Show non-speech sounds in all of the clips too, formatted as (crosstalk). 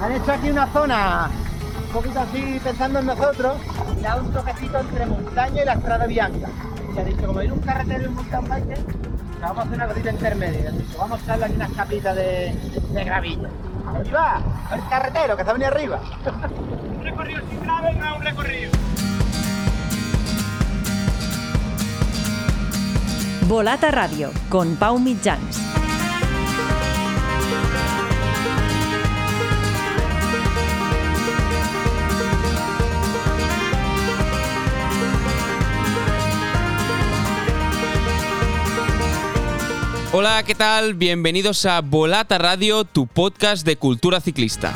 Han hecho aquí una zona un poquito así pensando en nosotros y da un toquecito entre montaña y la estrada bianca. Se ha dicho, como hay un carretero y un mountain bike, vamos a hacer una cosita intermedia. Vamos a darle aquí unas capitas de, de gravilla. Ahí va, el carretero que está venido arriba. (laughs) un recorrido sin gravel no es un recorrido. Volata Radio, con Pau Mitjans. Hola, ¿qué tal? Bienvenidos a Volata Radio, tu podcast de cultura ciclista.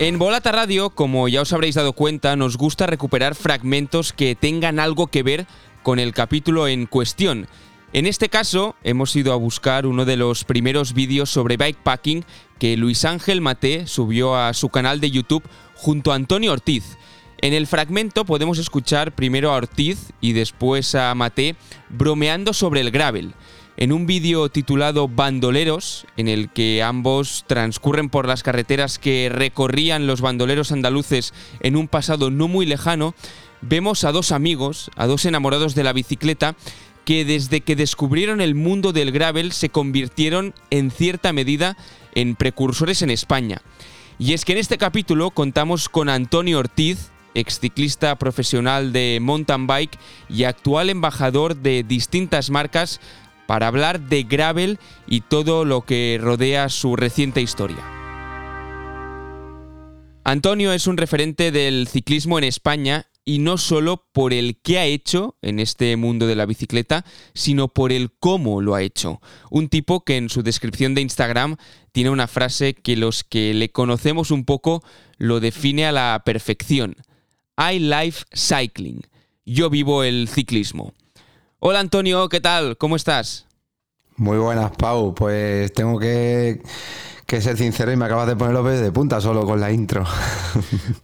En Volata Radio, como ya os habréis dado cuenta, nos gusta recuperar fragmentos que tengan algo que ver con el capítulo en cuestión. En este caso, hemos ido a buscar uno de los primeros vídeos sobre bikepacking que Luis Ángel Mate subió a su canal de YouTube junto a Antonio Ortiz. En el fragmento podemos escuchar primero a Ortiz y después a Mate bromeando sobre el gravel. En un vídeo titulado Bandoleros, en el que ambos transcurren por las carreteras que recorrían los bandoleros andaluces en un pasado no muy lejano, vemos a dos amigos, a dos enamorados de la bicicleta, que desde que descubrieron el mundo del gravel se convirtieron en cierta medida en precursores en España. Y es que en este capítulo contamos con Antonio Ortiz, exciclista profesional de mountain bike y actual embajador de distintas marcas para hablar de gravel y todo lo que rodea su reciente historia. Antonio es un referente del ciclismo en España y no solo por el que ha hecho en este mundo de la bicicleta, sino por el cómo lo ha hecho. Un tipo que en su descripción de Instagram tiene una frase que los que le conocemos un poco lo define a la perfección. I Life Cycling. Yo vivo el ciclismo. Hola Antonio, ¿qué tal? ¿Cómo estás? Muy buenas, Pau. Pues tengo que, ser sincero y me acabas de poner los de punta solo con la intro. (laughs)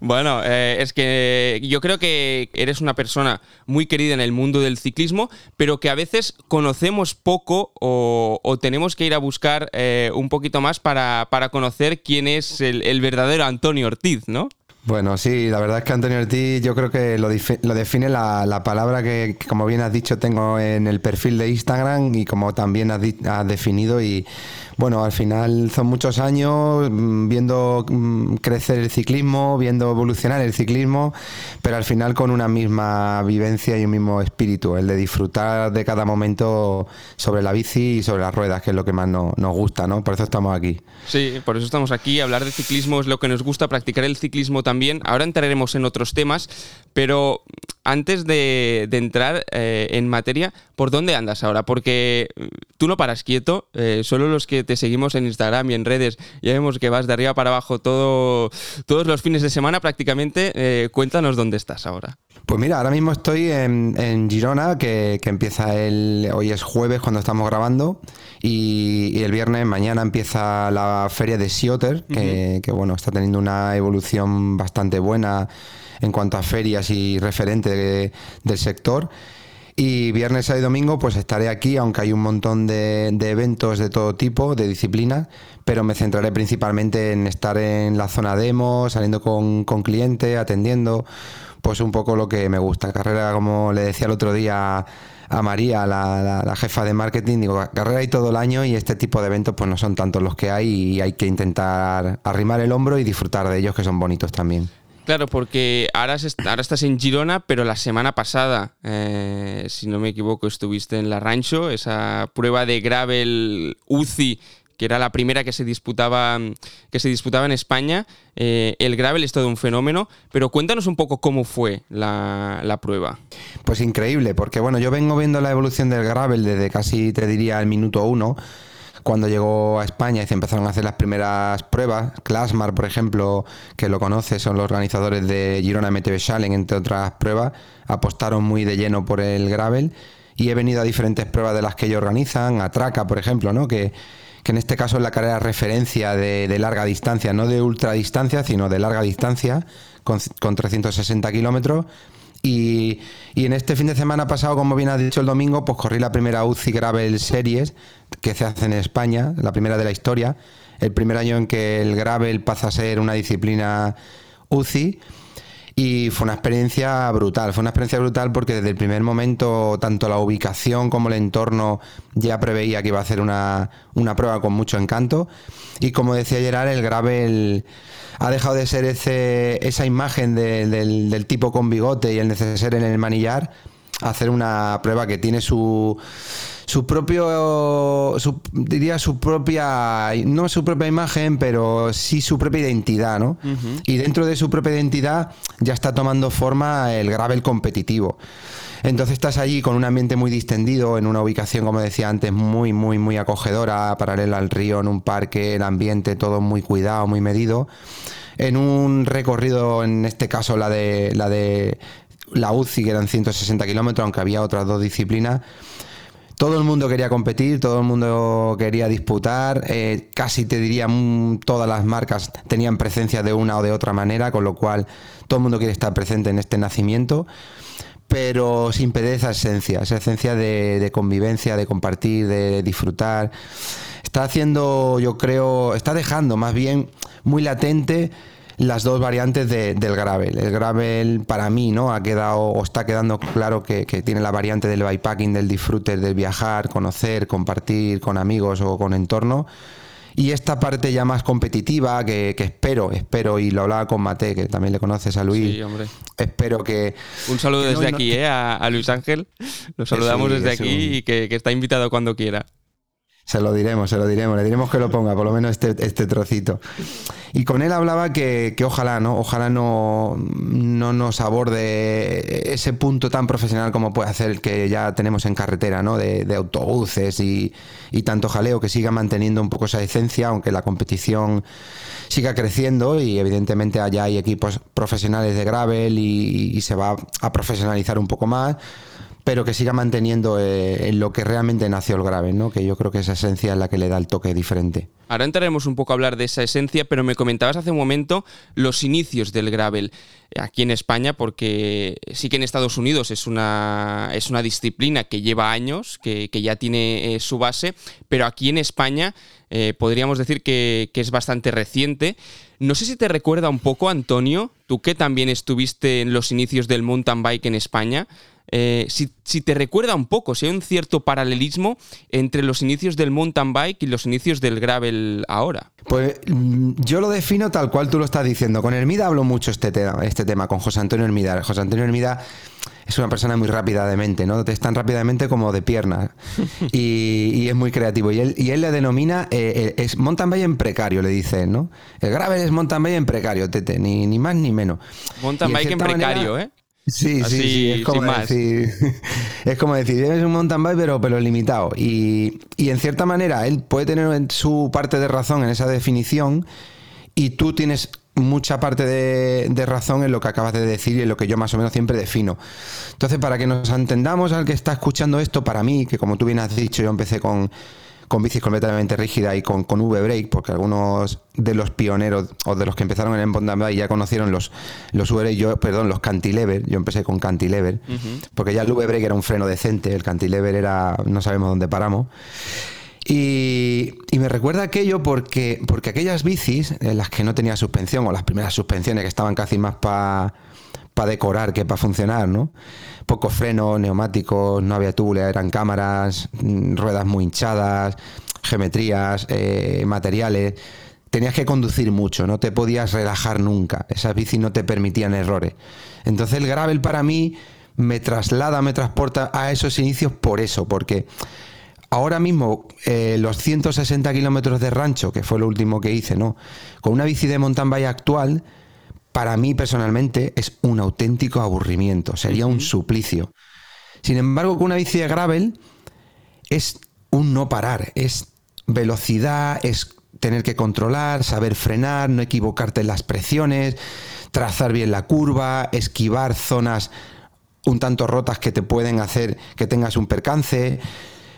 Bueno, eh, es que yo creo que eres una persona muy querida en el mundo del ciclismo, pero que a veces conocemos poco o, tenemos que ir a buscar eh, un poquito más para, conocer quién es el, el verdadero Antonio Ortiz, ¿no? Bueno, sí, la verdad es que Antonio Ortiz yo creo que lo, define la, palabra que, como bien has dicho, tengo en el perfil de Instagram y como también has, has definido y bueno, al final son muchos años mm, viendo mm, crecer el ciclismo, viendo evolucionar el ciclismo, pero al final con una misma vivencia y un mismo espíritu, el de disfrutar de cada momento sobre la bici y sobre las ruedas, que es lo que más nos, gusta, ¿no? Por eso estamos aquí. Sí, por eso estamos aquí. Hablar de ciclismo es lo que nos gusta, practicar el ciclismo también. Ahora entraremos en otros temas, pero antes de, entrar eh, en materia, ¿por dónde andas ahora? Porque mm, tú no paras quieto, eh, solo los que te seguimos en Instagram y en redes ya vemos que vas de arriba para abajo todo, todos los fines de semana prácticamente. Eh, cuéntanos dónde estás ahora. Pues mira, ahora mismo estoy en, Girona, que, empieza el. Hoy es jueves cuando estamos grabando. Y, el viernes, mañana empieza la feria de Sioter, que, que bueno, está teniendo una evolución bastante buena en cuanto a ferias y referente del sector. Y viernes, sábado y domingo pues estaré aquí, aunque hay un montón de, eventos de todo tipo, de disciplinas, pero me centraré principalmente en estar en la zona demo, saliendo con, con clientes, atendiendo, pues un poco lo que me gusta. Carrera, como le decía el otro día a María, la, la, jefa de marketing, digo, carrera hay todo el año y este tipo de eventos pues no son tantos los que hay y hay que intentar arrimar el hombro y disfrutar de ellos que son bonitos también. Claro, porque ahora, estás en Girona, pero la semana pasada, eh, si no me equivoco, estuviste en la Rancho, esa prueba de gravel UCI que era la primera que se disputaba, que se disputaba en España. Eh, el gravel es todo un fenómeno, pero cuéntanos un poco cómo fue la, la, prueba. Pues increíble, porque bueno, yo vengo viendo la evolución del gravel desde casi, te diría, el minuto uno cuando llegó a España y se empezaron a hacer las primeras pruebas. Clasmar, por ejemplo, que lo conoce, son los organizadores de Girona MTV Challenge, entre otras pruebas, apostaron muy de lleno por el gravel y he venido a diferentes pruebas de las que ellos organizan, a Traca, por ejemplo, ¿no? que, en este caso es la carrera referencia de, larga distancia, no de ultra distancia, sino de larga distancia, con 360 kilómetros Y, y, en este fin de semana pasado, como bien has dicho el domingo, pues corrí la primera UCI Gravel Series que se hace en España, la primera de la historia. El primer año en que el gravel pasa a ser una disciplina UCI. Y fue una experiencia brutal, fue una experiencia brutal porque desde el primer momento tanto la ubicación como el entorno ya preveía que iba a ser una, una prueba con mucho encanto. Y como decía Gerard, el gravel ha dejado de ser ese, esa imagen de, del, del, tipo con bigote y el necesario en el manillar, hacer una prueba que tiene su su propio, su, diría su propia, no su propia imagen, pero sí su propia identidad, ¿no? Uh -huh. Y dentro de su propia identidad ya está tomando forma el gravel competitivo. Entonces estás allí con un ambiente muy distendido, en una ubicación, como decía antes, muy, muy, muy acogedora, paralela al río, en un parque, el ambiente todo muy cuidado, muy medido. En un recorrido, en este caso la de la de la UCI, que eran 160 kilómetros, aunque había otras dos disciplinas todo el mundo quería competir, todo el mundo quería disputar, eh, casi te diría mm, todas las marcas tenían presencia de una o de otra manera, con lo cual todo el mundo quiere estar presente en este nacimiento, pero sin perder esa esencia, esa esencia de, convivencia, de compartir, de disfrutar. Está haciendo, yo creo, está dejando más bien muy latente las dos variantes de, del gravel. El gravel para mí no ha quedado o está quedando claro que, que, tiene la variante del bikepacking, del disfrute, del viajar, conocer, compartir con amigos o con entorno. Y esta parte ya más competitiva, que, que, espero, espero, y lo hablaba con Mate, que también le conoces a Luis. Sí, hombre. Espero que. Un saludo que desde no, aquí, no, ¿eh? A, a, Luis Ángel. Lo saludamos desde es aquí un... y que, que está invitado cuando quiera. Se lo diremos, se lo diremos, le diremos que lo ponga, por lo menos este, este trocito. Y con él hablaba que, que ojalá, ¿no? Ojalá no, no, nos aborde ese punto tan profesional como puede hacer el que ya tenemos en carretera, ¿no? De, de autobuses y, y, tanto jaleo, que siga manteniendo un poco esa esencia, aunque la competición siga creciendo y evidentemente allá hay equipos profesionales de gravel y, y se va a profesionalizar un poco más pero que siga manteniendo eh, en lo que realmente nació el grave, ¿no? que yo creo que esa esencia es la que le da el toque diferente. Ahora entraremos un poco a hablar de esa esencia, pero me comentabas hace un momento los inicios del gravel aquí en España, porque sí que en Estados Unidos es una, es una disciplina que lleva años, que, que ya tiene eh, su base, pero aquí en España eh, podríamos decir que, que, es bastante reciente. No sé si te recuerda un poco, Antonio, tú que también estuviste en los inicios del mountain bike en España, eh, si, si, te recuerda un poco, si hay un cierto paralelismo entre los inicios del mountain bike y los inicios del gravel ahora. Pues mm, yo lo defino tal cual tú lo estás diciendo. Con Hermida hablo mucho este tema, este tema con José Antonio Hermida. José Antonio Hermida es una persona muy rápida de mente, ¿no? Es tan rápidamente como de piernas. (laughs) Y, y, es muy creativo. Y él, y él le denomina, eh, es mountain bike en precario, le dice, ¿no? El gravel es mountain bike en precario, tete, ni, ni más ni menos. Mountain bike en precario, manera, ¿eh? Sí, Así, sí, sí, es como decir, (laughs) es como decir, eres un mountain bike pero, pero limitado. Y, y, en cierta manera él puede tener su parte de razón en esa definición y tú tienes mucha parte de, de, razón en lo que acabas de decir y en lo que yo más o menos siempre defino. Entonces, para que nos entendamos al que está escuchando esto, para mí, que como tú bien has dicho, yo empecé con con bicis completamente rígida y con, con V-Brake, porque algunos de los pioneros o de los que empezaron en bike ya conocieron los, los V-Brake, yo, perdón, los cantilever, yo empecé con cantilever, uh -huh. porque ya el V-Brake era un freno decente, el cantilever era, no sabemos dónde paramos. Y, y, me recuerda aquello porque, porque aquellas bicis en las que no tenía suspensión, o las primeras suspensiones que estaban casi más para pa decorar que para funcionar, ¿no? Pocos frenos, neumáticos, no había túbules, eran cámaras, mm, ruedas muy hinchadas, geometrías, eh, materiales. Tenías que conducir mucho, no te podías relajar nunca. Esas bicis no te permitían errores. Entonces el gravel para mí me traslada, me transporta a esos inicios por eso, porque ahora mismo eh, los 160 kilómetros de rancho, que fue lo último que hice, ¿no? Con una bici de mountain bike actual, para mí personalmente es un auténtico aburrimiento, sería un suplicio. Sin embargo, con una bici de gravel es un no parar, es velocidad, es tener que controlar, saber frenar, no equivocarte en las presiones, trazar bien la curva, esquivar zonas un tanto rotas que te pueden hacer que tengas un percance.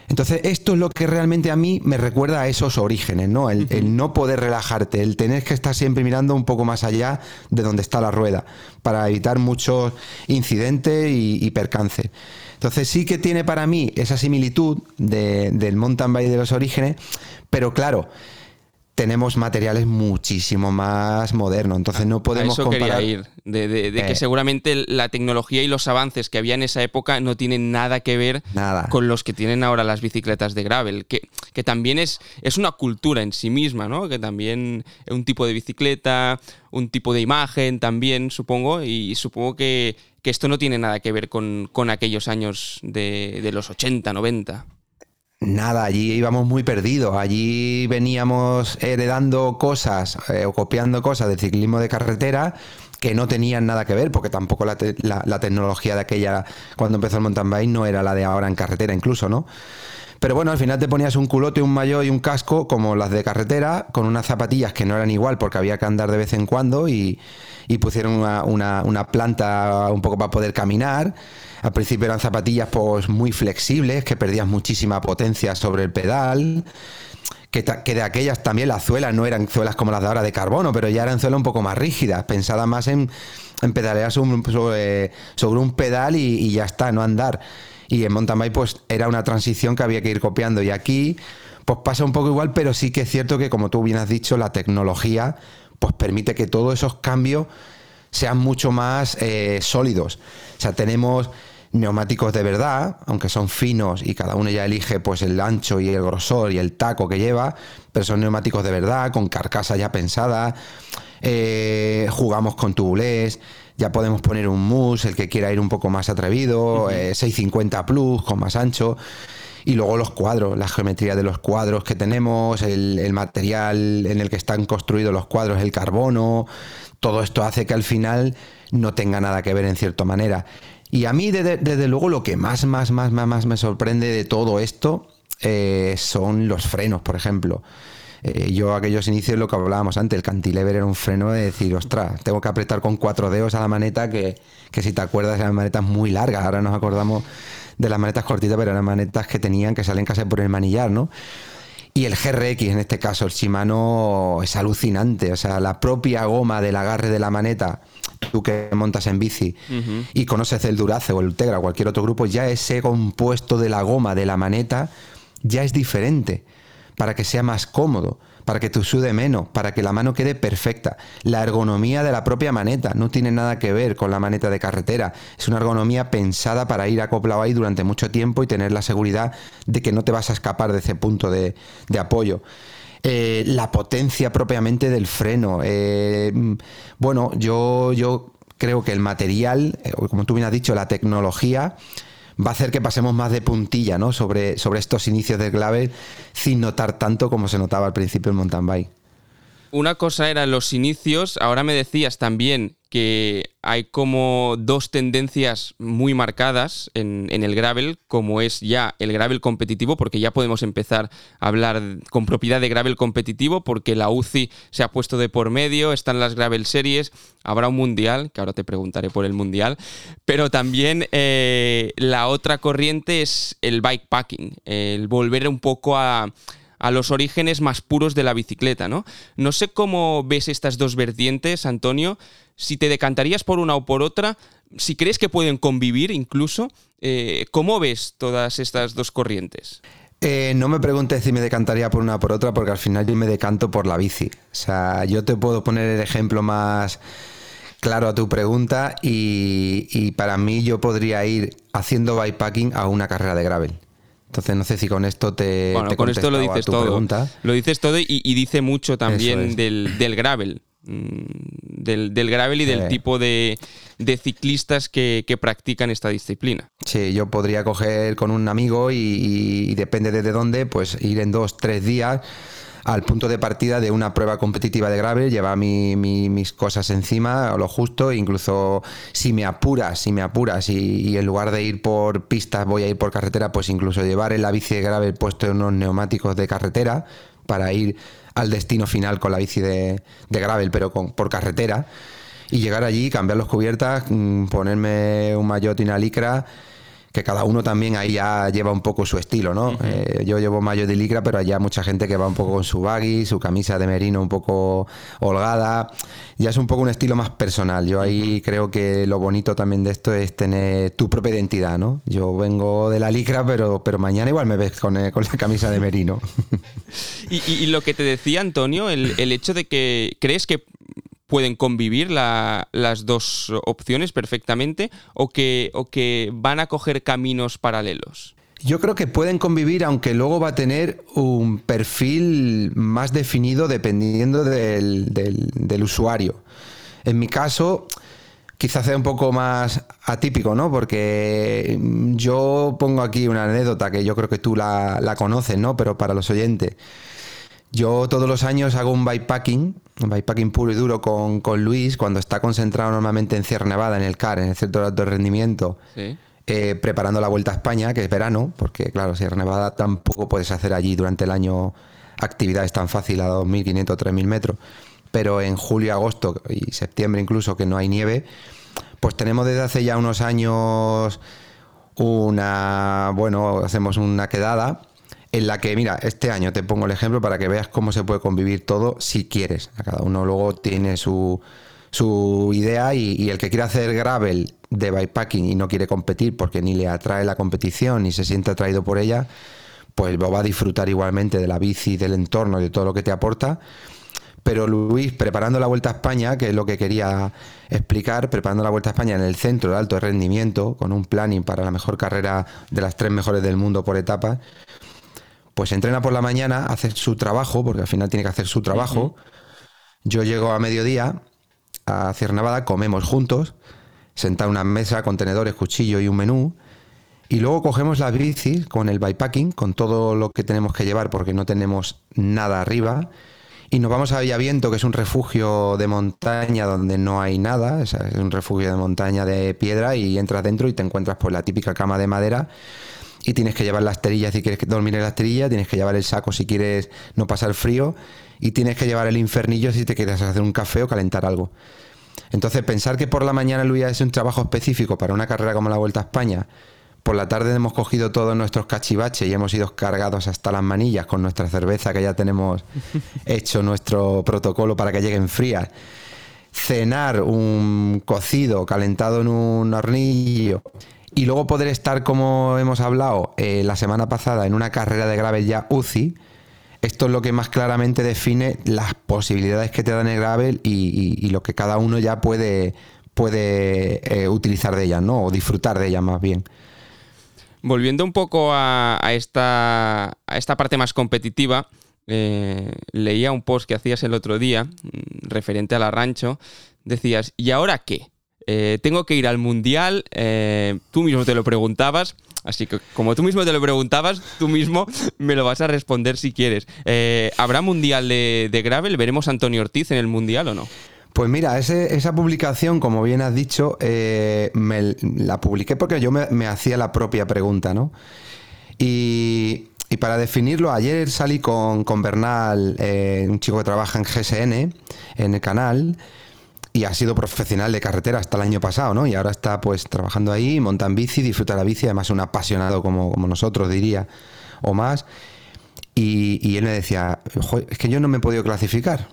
Entonces, esto es lo que realmente a mí me recuerda a esos orígenes, ¿no? El, el, no poder relajarte, el tener que estar siempre mirando un poco más allá de donde está la rueda, para evitar muchos incidentes y, y percances. Entonces, sí que tiene para mí esa similitud de, del mountain bike de los orígenes, pero claro, tenemos materiales muchísimo más modernos, entonces no podemos a eso comparar. quería ir, de, de- de que Eh. seguramente la tecnología y los avances que había en esa época no tienen nada que ver Nada. con los que tienen ahora las bicicletas de gravel, que, que también es, es una cultura en sí misma, ¿no? Que también es un tipo de bicicleta, un tipo de imagen también, supongo, y supongo que, que esto no tiene nada que ver con, con aquellos años de, de los 80, 90. Nada, allí íbamos muy perdidos. Allí veníamos heredando cosas eh, o copiando cosas del ciclismo de carretera que no tenían nada que ver, porque tampoco la, te- la- tecnología de aquella, cuando empezó el mountain bike, no era la de ahora en carretera incluso, ¿no? Pero bueno, al final te ponías un culote, un maillot y un casco como las de carretera, con unas zapatillas que no eran igual porque había que andar de vez en cuando y, pusieron una- una planta un poco para poder caminar. Al principio eran zapatillas pues muy flexibles, que perdías muchísima potencia sobre el pedal. Que, de aquellas también las suelas no eran suelas como las de ahora de carbono, pero ya eran suelas un poco más rígidas, pensadas más en, en pedalear sobre, sobre- un pedal y, y ya está, no andar. Y en mountain bike pues era una transición que había que ir copiando y aquí pues pasa un poco igual, pero sí que es cierto que como tú bien has dicho, la tecnología pues permite que todos esos cambios sean mucho más eh, sólidos. O sea, tenemos neumáticos de verdad, aunque son finos y cada uno ya elige pues el ancho y el grosor y el taco que lleva, pero son neumáticos de verdad, con carcasa ya pensada. Eh, jugamos con tubulés, ya podemos poner un mus, el que quiera ir un poco más atrevido, eh, 650 plus con más ancho. Y luego los cuadros, la geometría de los cuadros que tenemos, el, el material en el que están construidos los cuadros, el carbono, todo esto hace que al final no tenga nada que ver en cierta manera. Y a mí, desde, luego, lo que más, más, más, más, más me sorprende de todo esto eh, son los frenos, por ejemplo. Eh, yo aquellos inicios, lo que hablábamos antes, el cantilever era un freno de decir, ostras, tengo que apretar con cuatro dedos a la maneta, que, que si te acuerdas eran manetas muy largas, ahora nos acordamos de las manetas cortitas, pero eran manetas que tenían que salen casi por el manillar, ¿no? Y el GRX, en este caso, el Shimano, es alucinante. O sea, la propia goma del agarre de la maneta, tú que montas en bici y conoces el Durace o el Ultegra o cualquier otro grupo, ya ese compuesto de la goma de la maneta ya es diferente para que sea más cómodo, para que te sude menos, para que la mano quede perfecta. La ergonomía de la propia maneta no tiene nada que ver con la maneta de carretera. Es una ergonomía pensada para ir acoplado ahí durante mucho tiempo y tener la seguridad de que no te vas a escapar de ese punto de apoyo. Eh, la potencia propiamente del freno. Eh, mm, bueno, yo, yo creo que el material, eh, como tú bien has dicho, la tecnología va a hacer que pasemos más de puntilla ¿no? sobre, sobre estos inicios del gravel sin notar tanto como se notaba al principio el mountain bike. Una cosa eran los inicios, ahora me decías también que hay como dos tendencias muy marcadas en, el gravel, como es ya el gravel competitivo, porque ya podemos empezar a hablar con propiedad de gravel competitivo, porque la UCI se ha puesto de por medio, están las gravel series, habrá un mundial, que ahora te preguntaré por el mundial, pero también eh, la otra corriente es el bikepacking, el volver un poco a a los orígenes más puros de la bicicleta, ¿no? No sé cómo ves estas dos vertientes, Antonio, si te decantarías por una o por otra, si crees que pueden convivir incluso, eh, ¿cómo ves todas estas dos corrientes? Eh, no me preguntes si me decantaría por una o por otra, porque al final yo me decanto por la bici. O sea, yo te puedo poner el ejemplo más claro a tu pregunta y, y para mí yo podría ir haciendo bikepacking a una carrera de gravel. Entonces no sé si con esto te, Bueno, te con esto lo dices todo. pregunta. Lo dices todo y, y dice mucho también es. del, del gravel. mm, Del, del gravel y del Sí. tipo de, de ciclistas que, que practican esta disciplina. Sí, yo podría coger con un amigo y, y- y depende desde dónde, pues ir en dos, tres días al punto de partida de una prueba competitiva de gravel, llevar mi- mi- mis cosas encima, a lo justo, incluso si me apuras, si me apuras y, y en lugar de ir por pistas voy a ir por carretera, pues incluso llevar en la bici de gravel puesto unos neumáticos de carretera para ir al destino final con la bici de, de gravel, pero con, por carretera y llegar allí, cambiar las cubiertas, mm, ponerme un maillot y una licra que cada uno también ahí ya lleva un poco su estilo, ¿no? Eh, yo llevo mayo de licra, pero hay ya mucha gente que va un poco con su baggy, su camisa de merino un poco holgada. Ya es un poco un estilo más personal. Yo ahí creo que lo bonito también de esto es tener tu propia identidad, ¿no? Yo vengo de la licra, pero, pero mañana igual me ves con, eh, con la camisa de merino. (laughs) y, y, lo que te decía Antonio, el, el hecho de que crees que pueden convivir las dos opciones perfectamente o que, o que van a coger caminos paralelos? Yo creo que pueden convivir, aunque luego va a tener un perfil más definido dependiendo del, del, usuario. En mi caso, quizás sea un poco más atípico, ¿no? Porque yo pongo aquí una anécdota que yo creo que tú la, la conoces, ¿no? Pero para los oyentes. Yo todos los años hago un bikepacking, bikepacking puro y duro con, Luis, cuando está concentrado normalmente en Sierra Nevada, en el CAR, en el Centro de Alto Rendimiento, eh, preparando la Vuelta a España, que es verano, porque claro, Sierra Nevada tampoco puedes hacer allí durante el año actividades tan fáciles a 2.500 o 3.000 metros, pero en julio, agosto y septiembre incluso, que no hay nieve, pues tenemos desde hace ya unos años una, bueno, hacemos una quedada en la que, mira, este año te pongo el ejemplo para que veas cómo se puede convivir todo si quieres. Cada uno luego tiene su, su idea y, el que quiere hacer gravel de bikepacking y no quiere competir porque ni le atrae la competición ni se siente atraído por ella, pues va a disfrutar igualmente de la bici, del entorno, de todo lo que te aporta. Pero Luis, preparando la Vuelta a España, que es lo que quería explicar, preparando la Vuelta a España en el centro de alto rendimiento, con un planning para la mejor carrera de las tres mejores del mundo por etapas, pues entrena por la mañana, hace su trabajo, porque al final tiene que hacer su trabajo. Yo llego a mediodía a Sierra Nevada, comemos juntos, sentado en una mesa, contenedores, cuchillo y un menú. Y luego cogemos las bicis con el bikepacking, con todo lo que tenemos que llevar porque no tenemos nada arriba. Y nos vamos a Villaviento, que es un refugio de montaña donde no hay nada. Es un refugio de montaña de piedra y entras dentro y te encuentras por la típica cama de madera y tienes que llevar la esterilla si quieres dormir en la esterilla, tienes que llevar el saco si quieres no pasar frío y tienes que llevar el infernillo si te quieres hacer un café o calentar algo. Entonces, pensar que por la mañana Luis es un trabajo específico para una carrera como la Vuelta a España, por la tarde hemos cogido todos nuestros cachivaches y hemos ido cargados hasta las manillas con nuestra cerveza que ya tenemos (laughs) hecho nuestro protocolo para que lleguen frías. Cenar un cocido calentado en un hornillo y luego poder estar, como hemos hablado eh, la semana pasada, en una carrera de gravel ya UCI, esto es lo que más claramente define las posibilidades que te dan el gravel y, lo que cada uno ya puede, puede eh, utilizar de ellas, ¿no? O disfrutar de ellas más bien. Volviendo un poco a, esta, a esta parte más competitiva, eh, leía un post que hacías el otro día, mm, referente a la rancho, decías, ¿y ahora qué? Eh, tengo que ir al mundial, eh, tú mismo te lo preguntabas, así que como tú mismo te lo preguntabas, tú mismo me lo vas a responder si quieres. Eh, ¿Habrá mundial de, gravel? ¿Veremos a Antonio Ortiz en el mundial o no? Pues mira, esa publicación, como bien has dicho, la publiqué porque yo me, hacía la propia pregunta, ¿no? Y, para definirlo, ayer salí con, con Bernal, un chico que trabaja en GSN, en el canal, y ha sido profesional de carretera hasta el año pasado, ¿no? Y ahora está pues trabajando ahí, monta en bici, disfruta la bici, además un apasionado como, como nosotros, diría, o más. Y, él me decía, es que yo no me he podido clasificar.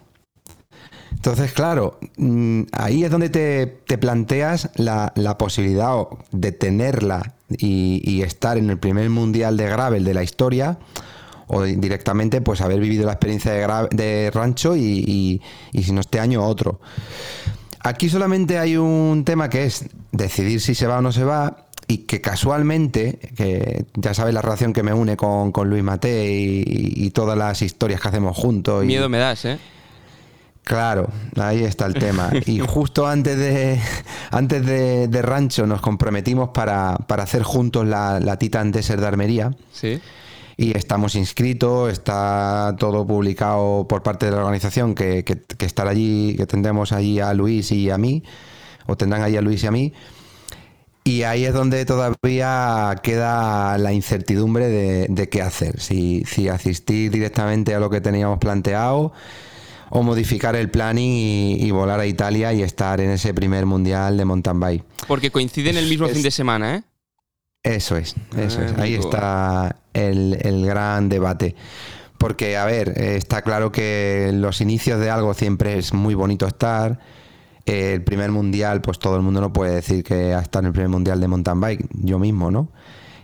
Entonces, claro, mm, ahí es donde te, planteas la, posibilidad de tenerla y, estar en el primer mundial de gravel de la historia o directamente pues haber vivido la experiencia de, de rancho y, y, si no este año otro. Aquí solamente hay un tema que es decidir si se va o no se va y que casualmente, que ya sabes la relación que me une con, Luis Mate y, todas las historias que hacemos juntos. Miedo me das, ¿eh? Claro, ahí está el tema. (laughs) Y justo antes de, antes de, Rancho nos comprometimos para, hacer juntos la, la Titan Desert de Armería. Sí y estamos inscritos, está todo publicado por parte de la organización que, que, estar allí, que tendremos allí a Luis y a mí, o tendrán allí a Luis y a mí. Y ahí es donde todavía queda la incertidumbre de, qué hacer, si, si, asistir directamente a lo que teníamos planteado o modificar el planning y, volar a Italia y estar en ese primer mundial de mountain bike. Porque coincide en el mismo fin de semana, ¿eh? Eso es, eso es. Ahí Amigo. está el, el gran debate. Porque, a ver, eh, está claro que los inicios de algo siempre es muy bonito estar. Eh, El primer mundial, pues todo el mundo no puede decir que ha estado en el primer mundial de mountain bike, yo mismo, ¿no?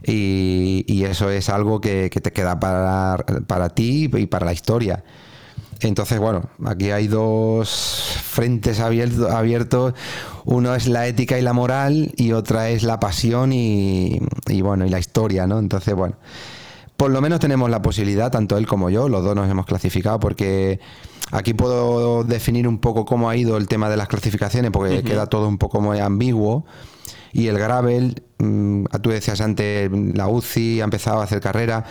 Y, y eso es algo que, que te queda para, para ti y para la historia. Entonces, bueno, aquí hay dos frentes abierto- abiertos. Uno es la ética y la moral y otra es la pasión y, y, bueno, y la historia, ¿no? Entonces, bueno, por lo menos tenemos la posibilidad, tanto él como yo, los dos nos hemos clasificado porque aquí puedo definir un poco cómo ha ido el tema de las clasificaciones porque queda todo un poco muy ambiguo. Y el gravel, mm, tú decías antes, la UCI ha empezado a hacer carrera.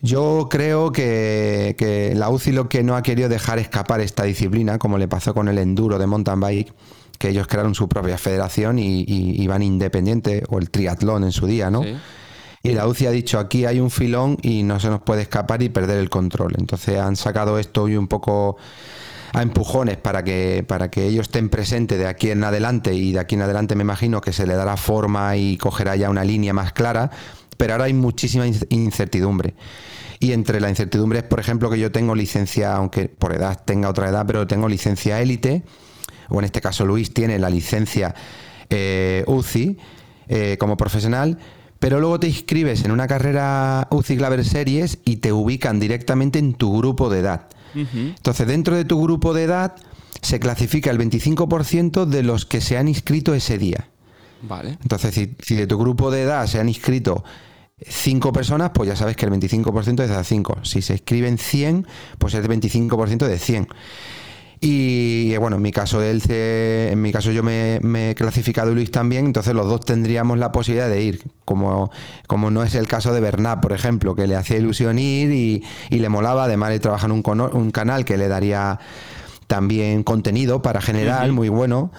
Yo creo que, que la UCI lo que no ha querido dejar escapar esta disciplina, como le pasó con el enduro de mountain bike, que ellos crearon su propia federación y, y- y van independiente, o el triatlón en su día, ¿no? Sí. Y la UCI ha dicho, aquí hay un filón y no se nos puede escapar y perder el control. Entonces han sacado esto hoy un poco a empujones para que, para que ellos estén presentes de aquí en adelante y de aquí en adelante me imagino que se le dará forma y cogerá ya una línea más clara, pero ahora hay muchísima inc- incertidumbre. Y entre la incertidumbre es, por ejemplo, que yo tengo licencia, aunque por edad tenga otra edad, pero tengo licencia élite, o en este caso Luis tiene la licencia eh, UCI eh, como profesional, pero luego te inscribes en una carrera UCI Glaber Series y te ubican directamente en tu grupo de edad. Entonces, dentro de tu grupo de edad se clasifica el 25% de los que se han inscrito ese día. Vale. Entonces, si, si de tu grupo de edad se han inscrito 5 personas, pues ya sabes que el 25% es de 5. Si se inscriben 100, pues es el 25% de 100. Y bueno, en mi caso él se- en mi caso yo me, me he clasificado Luis también, entonces los dos tendríamos la posibilidad de ir, como, como no es el caso de Bernat, por ejemplo, que le hacía ilusión ir y, y le molaba, además de trabajar en un, un canal que le daría también contenido para generar, muy bueno.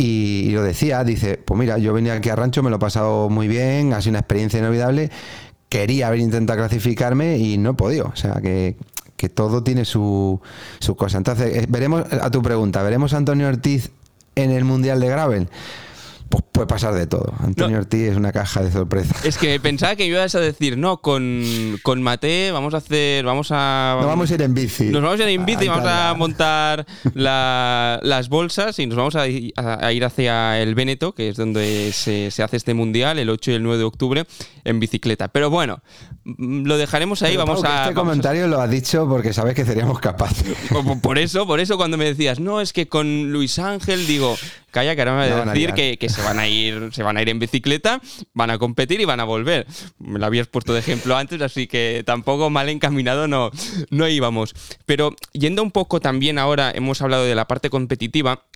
Y, lo decía, dice, pues mira, yo venía aquí a Rancho, me lo he pasado muy bien, ha sido una experiencia inolvidable, quería haber intentado clasificarme y no he podido, o sea que, que todo tiene su, su cosa. Entonces, eh, veremos, a tu pregunta, ¿veremos a Antonio Ortiz en el Mundial de Gravel? Pues puede pasar de todo. Antonio No. Ortiz es una caja de sorpresas. Es que pensaba que ibas a decir, no, con, con Mate vamos a hacer, vamos a... No vamos a ir en bici. Nos vamos a ir en bici y vamos a montar (laughs) la- las bolsas y nos vamos a, a- a ir hacia el Véneto, que es donde se, se hace este mundial, el 8 y el 9 de octubre, en bicicleta. Pero bueno, mm, lo dejaremos ahí, Pero, vamos Pau, a... Este vamos a- comentario lo has dicho porque sabes que seríamos capaces. (laughs) por- eso, por eso cuando me decías, no, es que con Luis Ángel, digo, calla, que ahora me van a a decir que, que se van a ir, se van a ir en bicicleta, van a competir y van a volver. Me lo habías puesto de ejemplo antes, así que tampoco mal encaminado no, no íbamos. Pero yendo un poco también ahora, hemos hablado de la parte competitiva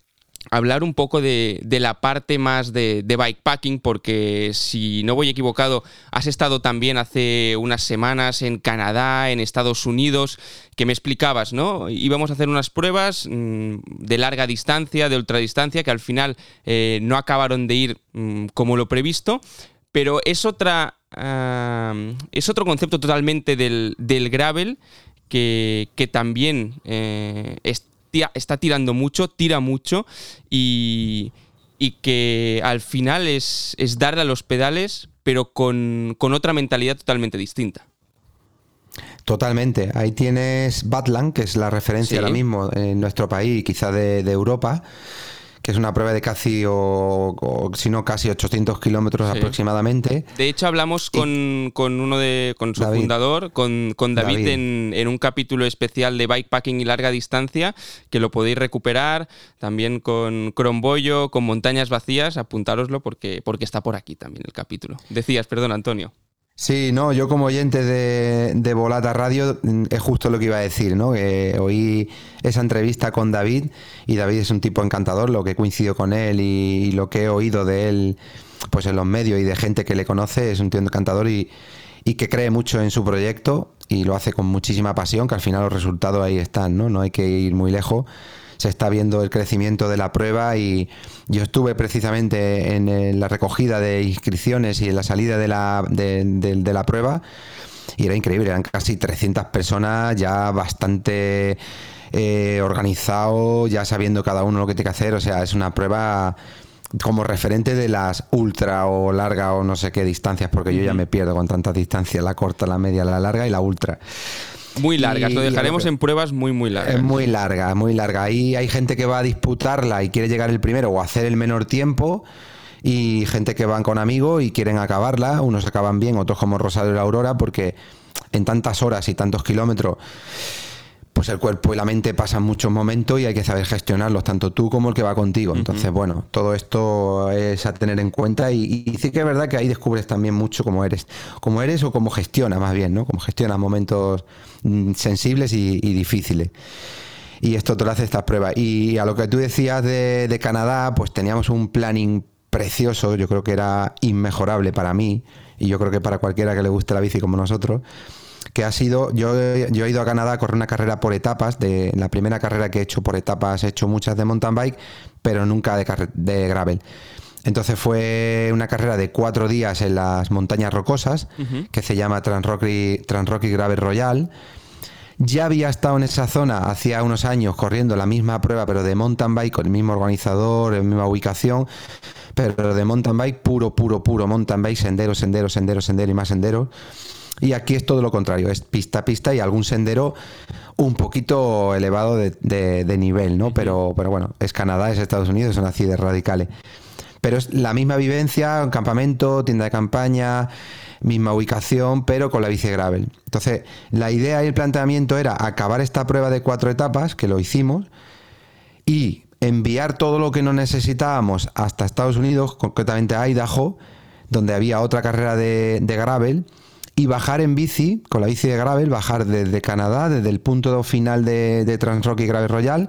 hablar un poco de, la parte más de, bikepacking, porque si no voy equivocado, has estado también hace unas semanas en Canadá, en Estados Unidos, que me explicabas, ¿no? Íbamos a hacer unas pruebas mm, de larga distancia, de ultradistancia, que al final eh, no acabaron de ir mm, como lo previsto, pero es otra. ah, es otro concepto totalmente del, gravel que, que también eh, es- está tirando mucho, tira mucho y, y que al final es, es darle a los pedales, pero con, con otra mentalidad totalmente distinta. Totalmente. Ahí tienes Batland, que es la referencia Sí. ahora mismo en nuestro país y quizá de, de Europa, que es una prueba de casi, o, o si no casi 800 kilómetros Sí. aproximadamente. De hecho, hablamos con, con uno de. con su David. fundador, con, con David, David. En, en un capítulo especial de bikepacking y larga distancia, que lo podéis recuperar. También con Crombollo, con montañas vacías, apuntároslo porque, porque está por aquí también el capítulo. Decías, perdón, Antonio. Sí, no, yo como oyente de, de Volata Radio mm, es justo lo que iba a decir, ¿no? Que oí esa entrevista con David y David es un tipo encantador, lo que coincido con él y, lo que he oído de él pues en los medios y de gente que le conoce es un tío encantador y, y que cree mucho en su proyecto y lo hace con muchísima pasión, que al final los resultados ahí están, ¿no? No hay que ir muy lejos. Se está viendo el crecimiento de la prueba y yo estuve precisamente en la recogida de inscripciones y en la salida de la, de, de- de la prueba y era increíble, eran casi 300 personas ya bastante eh, organizado, ya sabiendo cada uno lo que tiene que hacer, o sea, es una prueba como referente de las ultra o larga o no sé qué distancias, porque yo ya me pierdo con tantas distancias, la corta, la media, la larga y la ultra. Muy largas, Y- lo dejaremos en pruebas muy, muy largas. Es muy larga, muy larga. Ahí hay gente que va a disputarla y quiere llegar el primero o hacer el menor tiempo. Y gente que van con amigos y quieren acabarla. Unos acaban bien, otros como Rosario y la Aurora, porque en tantas horas y tantos kilómetros, pues el cuerpo y la mente pasan muchos momentos y hay que saber gestionarlos, tanto tú como el que va contigo. Entonces, bueno, todo esto es a tener en cuenta y, y sí que es verdad que ahí descubres también mucho cómo eres. Cómo eres o cómo gestionas más bien, ¿no? Cómo gestionas momentos mm, sensibles y, y difíciles. Y esto te lo hace estas pruebas. Y a lo que tú decías de, de Canadá, pues teníamos un planning precioso, yo creo que era inmejorable para mí y yo creo que para cualquiera que le guste la bici como nosotros, que ha sido, yo, he- yo he ido a Canadá a correr una carrera por etapas, de la primera carrera que he hecho por etapas, he hecho muchas de mountain bike, pero nunca de, gravel. Entonces fue una carrera de cuatro días en las montañas rocosas, que se llama Transrocky, Transrocky Gravel Royal. Ya había estado en esa zona hacía unos años corriendo la misma prueba, pero de mountain bike, con el mismo organizador, en la misma ubicación, pero de mountain bike puro, puro, puro, mountain bike, sendero, sendero, sendero, sendero y más sendero. Y aquí es todo lo contrario, es pista, pista y algún sendero un poquito elevado de, de- de nivel, ¿no? Pero, pero bueno, es Canadá, es Estados Unidos, son así de radicales. Pero es la misma vivencia, campamento, tienda de campaña, misma ubicación, pero con la bici gravel. Entonces, la idea y el planteamiento era acabar esta prueba de cuatro etapas, que lo hicimos, y enviar todo lo que no necesitábamos hasta Estados Unidos, concretamente a Idaho, donde había otra carrera de, de gravel, y bajar en bici, con la bici de gravel, bajar desde Canadá, desde el punto final de, de Transrocky Gravel Royal,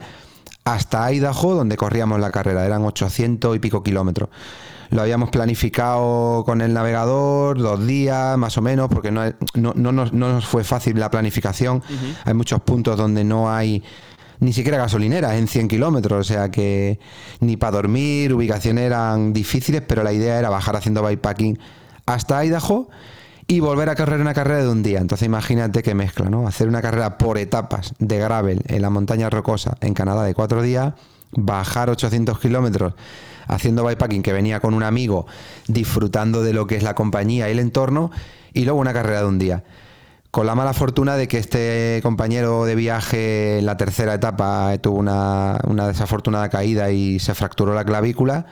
hasta Idaho, donde corríamos la carrera. Eran 800 y pico kilómetros. Lo habíamos planificado con el navegador, dos días más o menos, porque no, no, no nos, no nos fue fácil la planificación. Hay muchos puntos donde no hay ni siquiera gasolineras en 100 kilómetros, o sea que ni para dormir, ubicaciones eran difíciles, pero la idea era bajar haciendo bikepacking hasta Idaho y volver a correr una carrera de un día. Entonces imagínate qué mezcla, ¿no? Hacer una carrera por etapas de gravel en la montaña rocosa en Canadá de cuatro días, bajar 800 kilómetros haciendo bikepacking que venía con un amigo, disfrutando de lo que es la compañía y el entorno, y luego una carrera de un día. Con la mala fortuna de que este compañero de viaje en la tercera etapa tuvo una, una desafortunada caída y se fracturó la clavícula.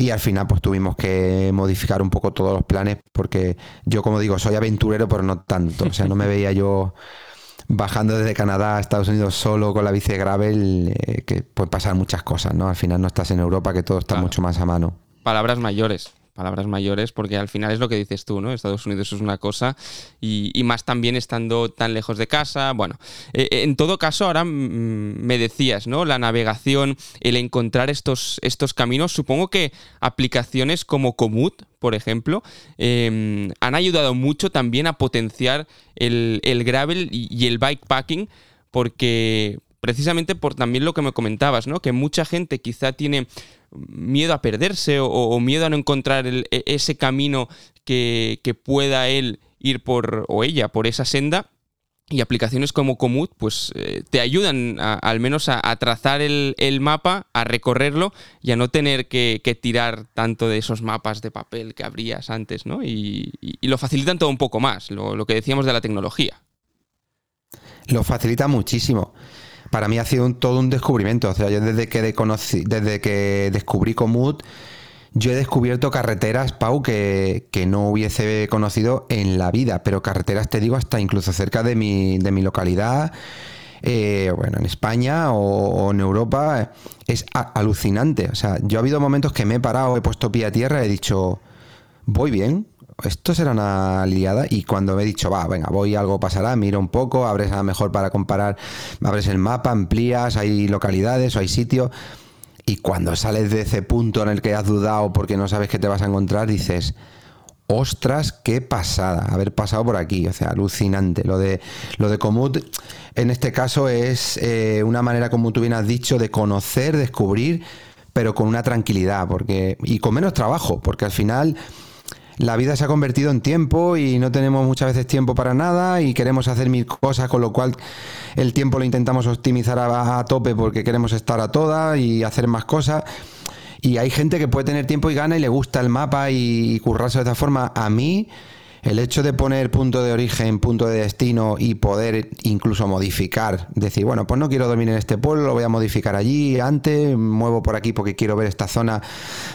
Y al final pues tuvimos que modificar un poco todos los planes porque yo como digo soy aventurero pero no tanto. O sea, no me (laughs) veía yo bajando desde Canadá a Estados Unidos solo con la bici de gravel, eh, que pueden pasar muchas cosas, ¿no? Al final no estás en Europa que todo está Claro. mucho más a mano. palabras mayores. Palabras mayores, porque al final es lo que dices tú, ¿no? Estados Unidos es una cosa y, más también estando tan lejos de casa. Bueno, eh, en todo caso, ahora me decías, ¿no? La navegación, el encontrar estos, estos caminos, supongo que aplicaciones como Komoot, por ejemplo, eh, han ayudado mucho también a potenciar el, el gravel y el bikepacking, porque precisamente por también lo que me comentabas, ¿no? Que mucha gente quizá tiene miedo a perderse o, miedo a no encontrar e- ese camino que, que pueda él ir por o ella por esa senda y aplicaciones como Komoot pues eh, te ayudan al menos a, trazar el, mapa, a recorrerlo y a no tener que, tirar tanto de esos mapas de papel que abrías antes, ¿no? Y, lo facilitan todo un poco más, lo que decíamos de la tecnología. Lo facilita muchísimo. Para mí ha sido todo un descubrimiento. O sea, yo desde que, conocí- desde que descubrí Komoot, yo he descubierto carreteras, Pau, que, que no hubiese conocido en la vida. Pero carreteras, te digo, hasta incluso cerca de mi, de mi localidad. eh, bueno, en España o, o en Europa. Es alucinante. O sea, yo ha habido momentos que me he parado, he puesto pie a tierra y he dicho, voy bien. Esto será una liada. Y cuando me he dicho, va, venga, voy, algo pasará, miro un poco, abres a lo mejor para comparar, abres el mapa, amplías, hay localidades o hay sitios. Y cuando sales de ese punto en el que has dudado porque no sabes qué te vas a encontrar, dices, ostras, qué pasada haber pasado por aquí. O sea, alucinante. Lo de, lo de Komoot, en este caso, es eh, una manera, como tú bien has dicho, de conocer, descubrir, pero con una tranquilidad porque y con menos trabajo, porque al final la vida se ha convertido en tiempo y no tenemos muchas veces tiempo para nada y queremos hacer mil cosas, con lo cual el tiempo lo intentamos optimizar a, tope porque queremos estar a todas y hacer más cosas. Y hay gente que puede tener tiempo y gana y le gusta el mapa y, y currarse de esta forma. A mí, el hecho de poner punto de origen, punto de destino y poder incluso modificar, decir, bueno, pues no quiero dormir en este pueblo, lo voy a modificar allí antes, muevo por aquí porque quiero ver esta zona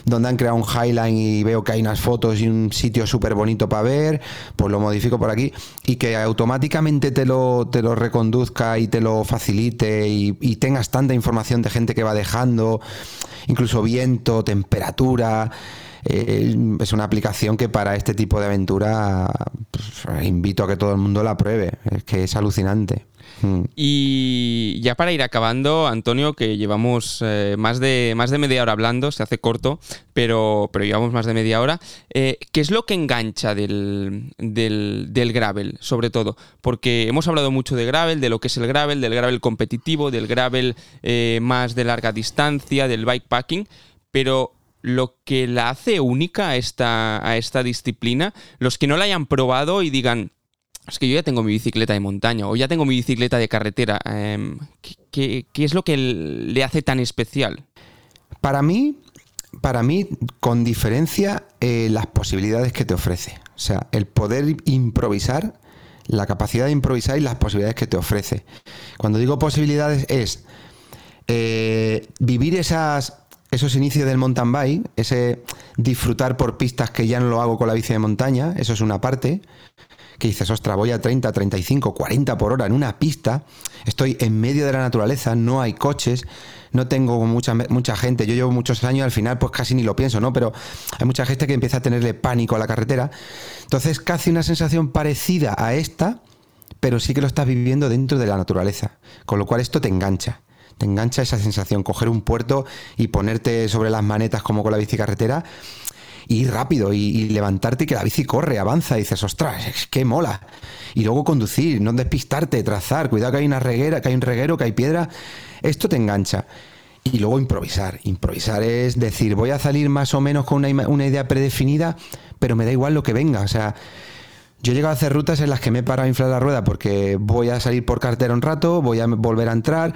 donde han creado un highline y veo que hay unas fotos y un sitio súper bonito para ver, pues lo modifico por aquí y que automáticamente te lo, te lo reconduzca y te lo facilite y, y tengas tanta información de gente que va dejando, incluso viento, temperatura. Eh, es una aplicación que para este tipo de aventura pues, invito a que todo el mundo la pruebe. Es que es alucinante. Mm. Y ya para ir acabando, Antonio, que llevamos eh, más, de, más de media hora hablando, se hace corto, pero, pero llevamos más de media hora. Eh, ¿Qué es lo que engancha del, del, del gravel, sobre todo? Porque hemos hablado mucho de gravel, de lo que es el gravel, del gravel competitivo, del gravel más de larga distancia, del bikepacking, pero lo que la hace única a esta, esta disciplina, los que no la hayan probado y digan, es que yo ya tengo mi bicicleta de montaña o ya tengo mi bicicleta de carretera, eh, ¿qué, qué, es lo que le hace tan especial? Para mí, para mí, con diferencia, eh, las posibilidades que te ofrece. O sea, el poder improvisar, la capacidad de improvisar y las posibilidades que te ofrece. Cuando digo posibilidades es eh, vivir esas esos inicios del mountain bike, ese disfrutar por pistas que ya no lo hago con la bici de montaña, eso es una parte, que dices, ostras, voy a 30, 35, 40 por hora en una pista, estoy en medio de la naturaleza, no hay coches, no tengo mucha, mucha gente, yo llevo muchos años, al final pues casi ni lo pienso, ¿no? Pero hay mucha gente que empieza a tenerle pánico a la carretera, entonces casi una sensación parecida a esta, pero sí que lo estás viviendo dentro de la naturaleza, con lo cual esto te engancha te engancha esa sensación, coger un puerto y ponerte sobre las manetas como con la bicicarretera y ir rápido y, y, levantarte y que la bici corre, avanza y dices, ostras, es que mola. Y luego conducir, no despistarte, trazar, cuidado que hay una reguera, que hay un reguero, que hay piedra. Esto te engancha. Y luego improvisar. Improvisar es decir, voy a salir más o menos con una, una idea predefinida, pero me da igual lo que venga. O sea, yo he llegado a hacer rutas en las que me he parado a inflar la rueda porque voy a salir por carretera un rato, voy a volver a entrar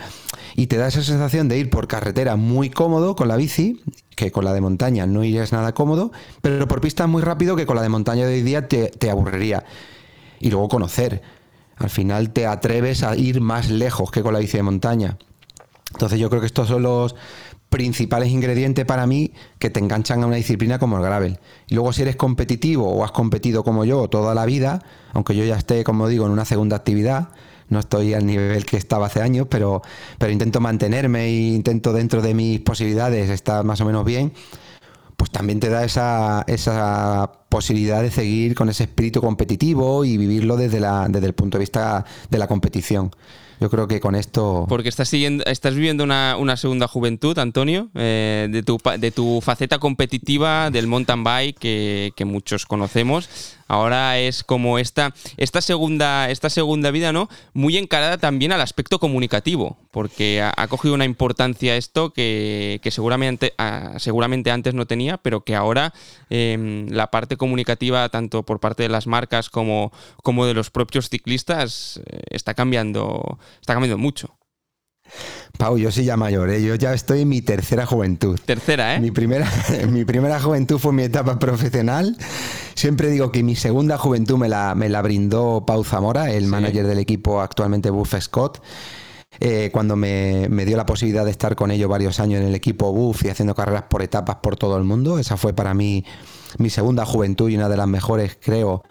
y te da esa sensación de ir por carretera muy cómodo con la bici, que con la de montaña no irías nada cómodo, pero por pistas muy rápido que con la de montaña de hoy día te, te aburriría. Y luego conocer. Al final te atreves a ir más lejos que con la bici de montaña. Entonces yo creo que estos son los principales ingredientes para mí que te enganchan a una disciplina como el gravel. Y luego si eres competitivo o has competido como yo toda la vida, aunque yo ya esté, como digo, en una segunda actividad, no estoy al nivel que estaba hace años, pero, pero intento mantenerme e intento dentro de mis posibilidades estar más o menos bien, pues también te da esa, esa posibilidad de seguir con ese espíritu competitivo y vivirlo desde, la, desde el punto de vista de la competición yo creo que con esto... Porque estás, siguiendo, estás viviendo una, una segunda juventud, Antonio, eh, de, tu, de tu faceta competitiva del mountain bike que, que muchos conocemos Ahora es como esta, esta, segunda, esta segunda vida, ¿no? Muy encarada también al aspecto comunicativo, porque ha, cogido una importancia esto que, que seguramente, uh, seguramente antes no tenía, pero que ahora eh, la parte comunicativa, tanto por parte de las marcas como, como de los propios ciclistas, eh, está cambiando, está cambiando mucho. Pau, yo soy ya mayor, ¿eh? yo ya estoy en mi tercera juventud. Tercera, ¿eh? Mi primera, (laughs) mi primera juventud fue mi etapa profesional. Siempre digo que mi segunda juventud me la, me la brindó Pau Zamora, el sí. manager del equipo actualmente Buff Scott. Eh, cuando me, me, dio la posibilidad de estar con ellos varios años en el equipo Buff y haciendo carreras por etapas por todo el mundo. Esa fue para mí mi segunda juventud y una de las mejores, creo,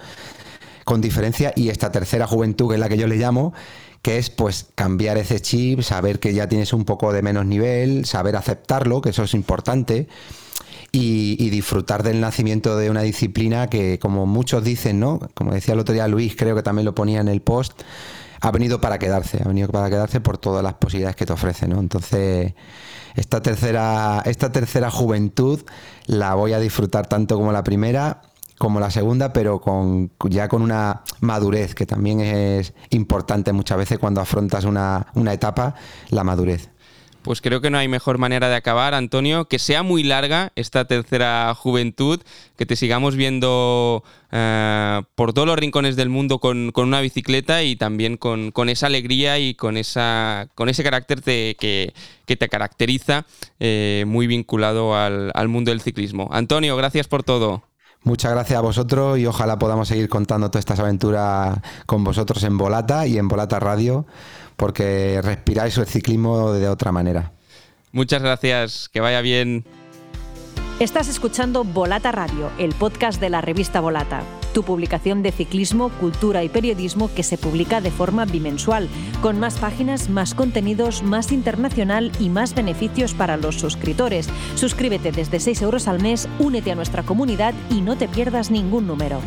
con diferencia. Y esta tercera juventud, que es la que yo le llamo, que es pues cambiar ese chip, saber que ya tienes un poco de menos nivel, saber aceptarlo, que eso es importante. Y, disfrutar del nacimiento de una disciplina que, como muchos dicen, ¿no? Como decía el otro día Luis, creo que también lo ponía en el post, ha venido para quedarse, ha venido para quedarse por todas las posibilidades que te ofrece, ¿no? Entonces, esta tercera, esta tercera juventud la voy a disfrutar tanto como la primera como la segunda, pero con ya con una madurez, que también es importante muchas veces cuando afrontas una, una etapa, la madurez. Pues creo que no hay mejor manera de acabar, Antonio, que sea muy larga esta tercera juventud, que te sigamos viendo eh, por todos los rincones del mundo con, una bicicleta y también con, esa alegría y con, esa, con ese carácter que, te caracteriza, eh, muy vinculado al mundo del ciclismo. Antonio, gracias por todo. Muchas gracias a vosotros y ojalá podamos seguir contando todas estas aventuras con vosotros en Volata y en Volata Radio, porque respiráis el ciclismo de otra manera. Muchas gracias, que vaya bien. Estás escuchando Volata Radio, el podcast de la revista Volata, tu publicación de ciclismo, cultura y periodismo que se publica de forma bimensual, con más páginas, más contenidos, más internacional y más beneficios para los suscriptores. Suscríbete desde 6 euros al mes, únete a nuestra comunidad y no te pierdas ningún número.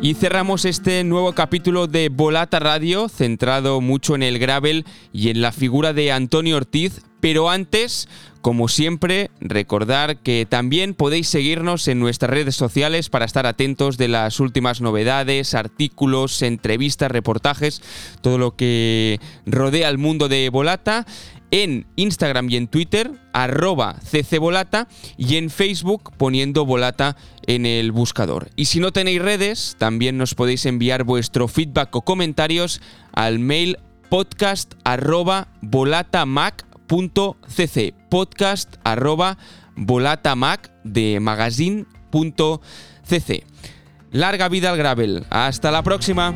Y cerramos este nuevo capítulo de Volata Radio, centrado mucho en el gravel y en la figura de Antonio Ortiz. Pero antes, como siempre, recordar que también podéis seguirnos en nuestras redes sociales para estar atentos de las últimas novedades, artículos, entrevistas, reportajes, todo lo que rodea el mundo de Volata en Instagram y en Twitter, arroba ccvolata, y en Facebook poniendo volata en el buscador. Y si no tenéis redes, también nos podéis enviar vuestro feedback o comentarios al mail podcast arroba volatamac.cc podcast arroba volatamac de magazine.cc Larga vida al gravel. Hasta la próxima.